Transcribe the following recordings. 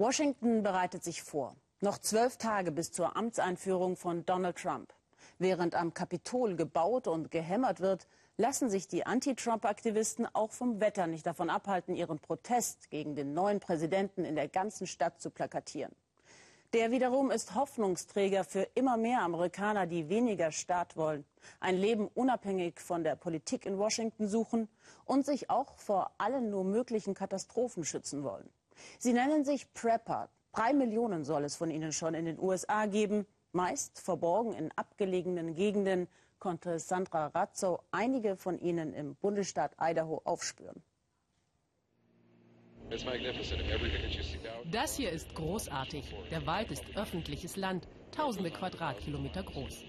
Washington bereitet sich vor. Noch zwölf Tage bis zur Amtseinführung von Donald Trump. Während am Kapitol gebaut und gehämmert wird, lassen sich die Anti-Trump-Aktivisten auch vom Wetter nicht davon abhalten, ihren Protest gegen den neuen Präsidenten in der ganzen Stadt zu plakatieren. Der wiederum ist Hoffnungsträger für immer mehr Amerikaner, die weniger Staat wollen, ein Leben unabhängig von der Politik in Washington suchen und sich auch vor allen nur möglichen Katastrophen schützen wollen. Sie nennen sich Prepper. Drei Millionen soll es von ihnen schon in den USA geben, meist verborgen in abgelegenen Gegenden, konnte Sandra Razzo einige von ihnen im Bundesstaat Idaho aufspüren. Das hier ist großartig. Der Wald ist öffentliches Land, tausende Quadratkilometer groß.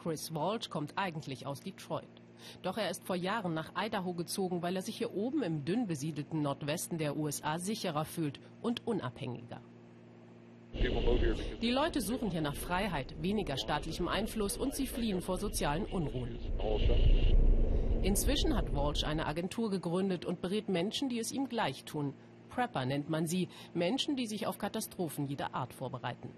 Chris Walsh kommt eigentlich aus Detroit. Doch er ist vor Jahren nach Idaho gezogen, weil er sich hier oben im dünn besiedelten Nordwesten der USA sicherer fühlt und unabhängiger. Die Leute suchen hier nach Freiheit, weniger staatlichem Einfluss und sie fliehen vor sozialen Unruhen. Inzwischen hat Walsh eine Agentur gegründet und berät Menschen, die es ihm gleich tun. Prepper nennt man sie, Menschen, die sich auf Katastrophen jeder Art vorbereiten.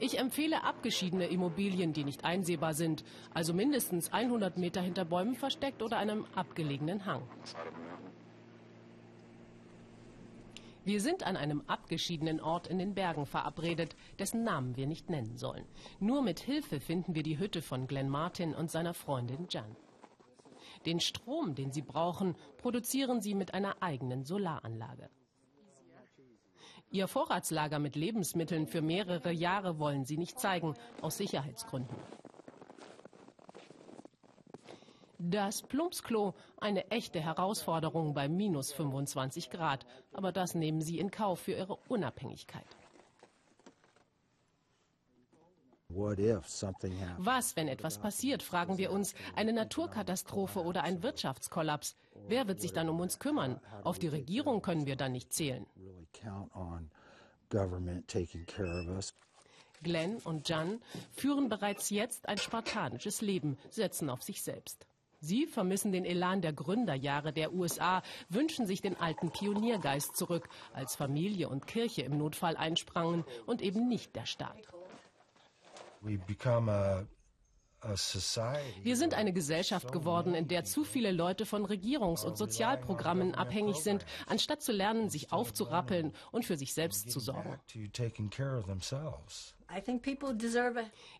Ich empfehle abgeschiedene Immobilien, die nicht einsehbar sind, also mindestens 100 Meter hinter Bäumen versteckt oder einem abgelegenen Hang. Wir sind an einem abgeschiedenen Ort in den Bergen verabredet, dessen Namen wir nicht nennen sollen. Nur mit Hilfe finden wir die Hütte von Glenn Martin und seiner Freundin Jan. Den Strom, den sie brauchen, produzieren sie mit einer eigenen Solaranlage. Ihr Vorratslager mit Lebensmitteln für mehrere Jahre wollen sie nicht zeigen, aus Sicherheitsgründen. Das Plumpsklo, eine echte Herausforderung bei minus 25 Grad. Aber das nehmen sie in Kauf für ihre Unabhängigkeit. Was, wenn etwas passiert, fragen wir uns, eine Naturkatastrophe oder ein Wirtschaftskollaps? Wer wird sich dann um uns kümmern? Auf die Regierung können wir dann nicht zählen. Glenn und Jan führen bereits jetzt ein spartanisches Leben, setzen auf sich selbst. Sie vermissen den Elan der Gründerjahre der USA, wünschen sich den alten Pioniergeist zurück, als Familie und Kirche im Notfall einsprangen und eben nicht der Staat. Wir sind eine Gesellschaft geworden, in der zu viele Leute von Regierungs- und Sozialprogrammen abhängig sind, anstatt zu lernen, sich aufzurappeln und für sich selbst zu sorgen.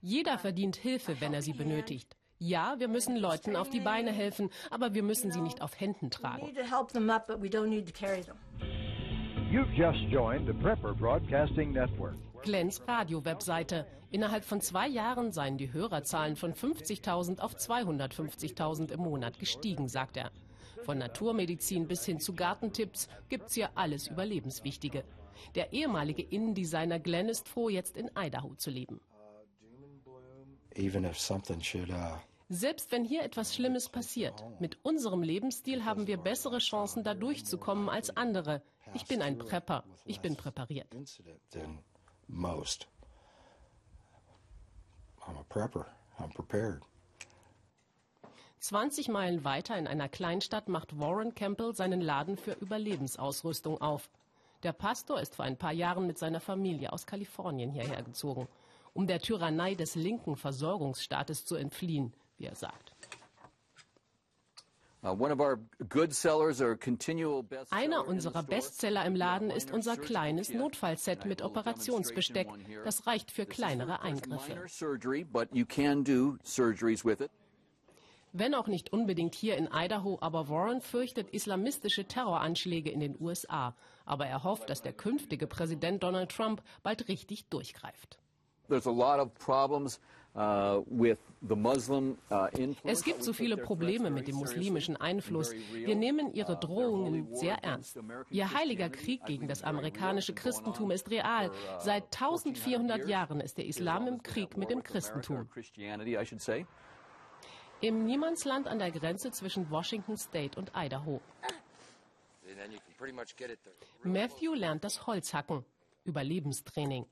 Jeder verdient Hilfe, wenn er sie benötigt. Ja, wir müssen Leuten auf die Beine helfen, aber wir müssen sie nicht auf Händen tragen. Glens Radio-Webseite. Innerhalb von zwei Jahren seien die Hörerzahlen von 50.000 auf 250.000 im Monat gestiegen, sagt er. Von Naturmedizin bis hin zu Gartentipps gibt's hier alles Überlebenswichtige. Der ehemalige Innendesigner Glenn ist froh, jetzt in Idaho zu leben. Uh selbst wenn hier etwas Schlimmes passiert, mit unserem Lebensstil haben wir bessere Chancen, da durchzukommen als andere. Ich bin ein Prepper. Ich bin präpariert. I'm a prepper. I'm prepared. 20 Meilen weiter in einer Kleinstadt macht Warren Campbell seinen Laden für Überlebensausrüstung auf. Der Pastor ist vor ein paar Jahren mit seiner Familie aus Kalifornien hierher gezogen, um der Tyrannei des linken Versorgungsstaates zu entfliehen wie er sagt. Uh, Einer unserer Bestseller im Laden ist unser kleines Notfallset mit Operationsbesteck. Das reicht für kleinere Eingriffe. Wenn auch nicht unbedingt hier in Idaho, aber Warren fürchtet islamistische Terroranschläge in den USA. Aber er hofft, dass der künftige Präsident Donald Trump bald richtig durchgreift. There's a lot of problems es gibt so viele Probleme mit dem muslimischen Einfluss. Wir nehmen ihre uh, Drohungen sehr ernst. Ihr heiliger Krieg gegen das amerikanische Christentum ist real. Seit 1400 Jahren ist der Islam im Krieg mit dem Christentum. Im Niemandsland an der Grenze zwischen Washington State und Idaho. Matthew lernt das Holzhacken. Überlebenstraining.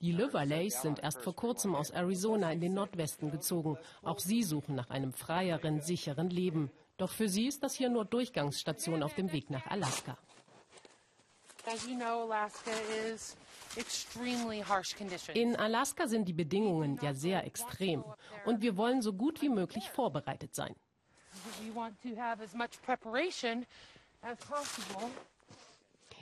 Die Levalays sind erst vor kurzem aus Arizona in den Nordwesten gezogen. Auch sie suchen nach einem freieren, sicheren Leben. Doch für sie ist das hier nur Durchgangsstation auf dem Weg nach Alaska. In Alaska sind die Bedingungen ja sehr extrem und wir wollen so gut wie möglich vorbereitet sein.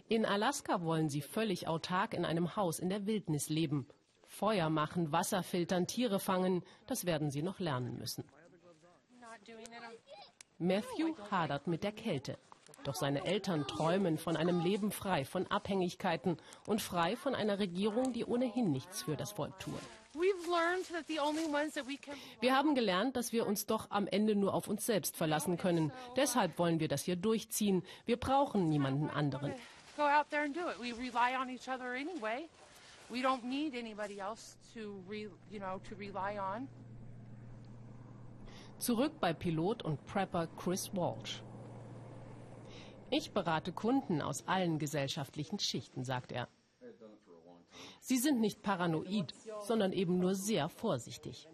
In Alaska wollen sie völlig autark in einem Haus in der Wildnis leben. Feuer machen, Wasser filtern, Tiere fangen, das werden sie noch lernen müssen. Matthew hadert mit der Kälte. Doch seine Eltern träumen von einem Leben frei von Abhängigkeiten und frei von einer Regierung, die ohnehin nichts für das Volk tue. Wir haben gelernt, dass wir uns doch am Ende nur auf uns selbst verlassen können. Deshalb wollen wir das hier durchziehen. Wir brauchen niemanden anderen. We don't need anybody else to, re, you know, to rely on. Zurück bei Pilot und Prepper Chris Walsh. Ich berate Kunden aus allen gesellschaftlichen Schichten, sagt er. Sie sind nicht paranoid, sondern eben nur sehr vorsichtig.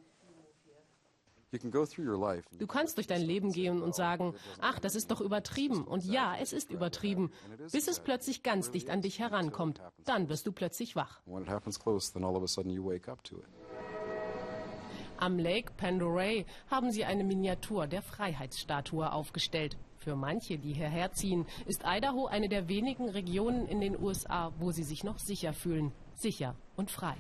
Du kannst durch dein Leben gehen und sagen, ach, das ist doch übertrieben. Und ja, es ist übertrieben, bis es plötzlich ganz dicht an dich herankommt. Dann wirst du plötzlich wach. Am Lake Pandoray haben sie eine Miniatur der Freiheitsstatue aufgestellt. Für manche, die hierher ziehen, ist Idaho eine der wenigen Regionen in den USA, wo sie sich noch sicher fühlen. Sicher und frei.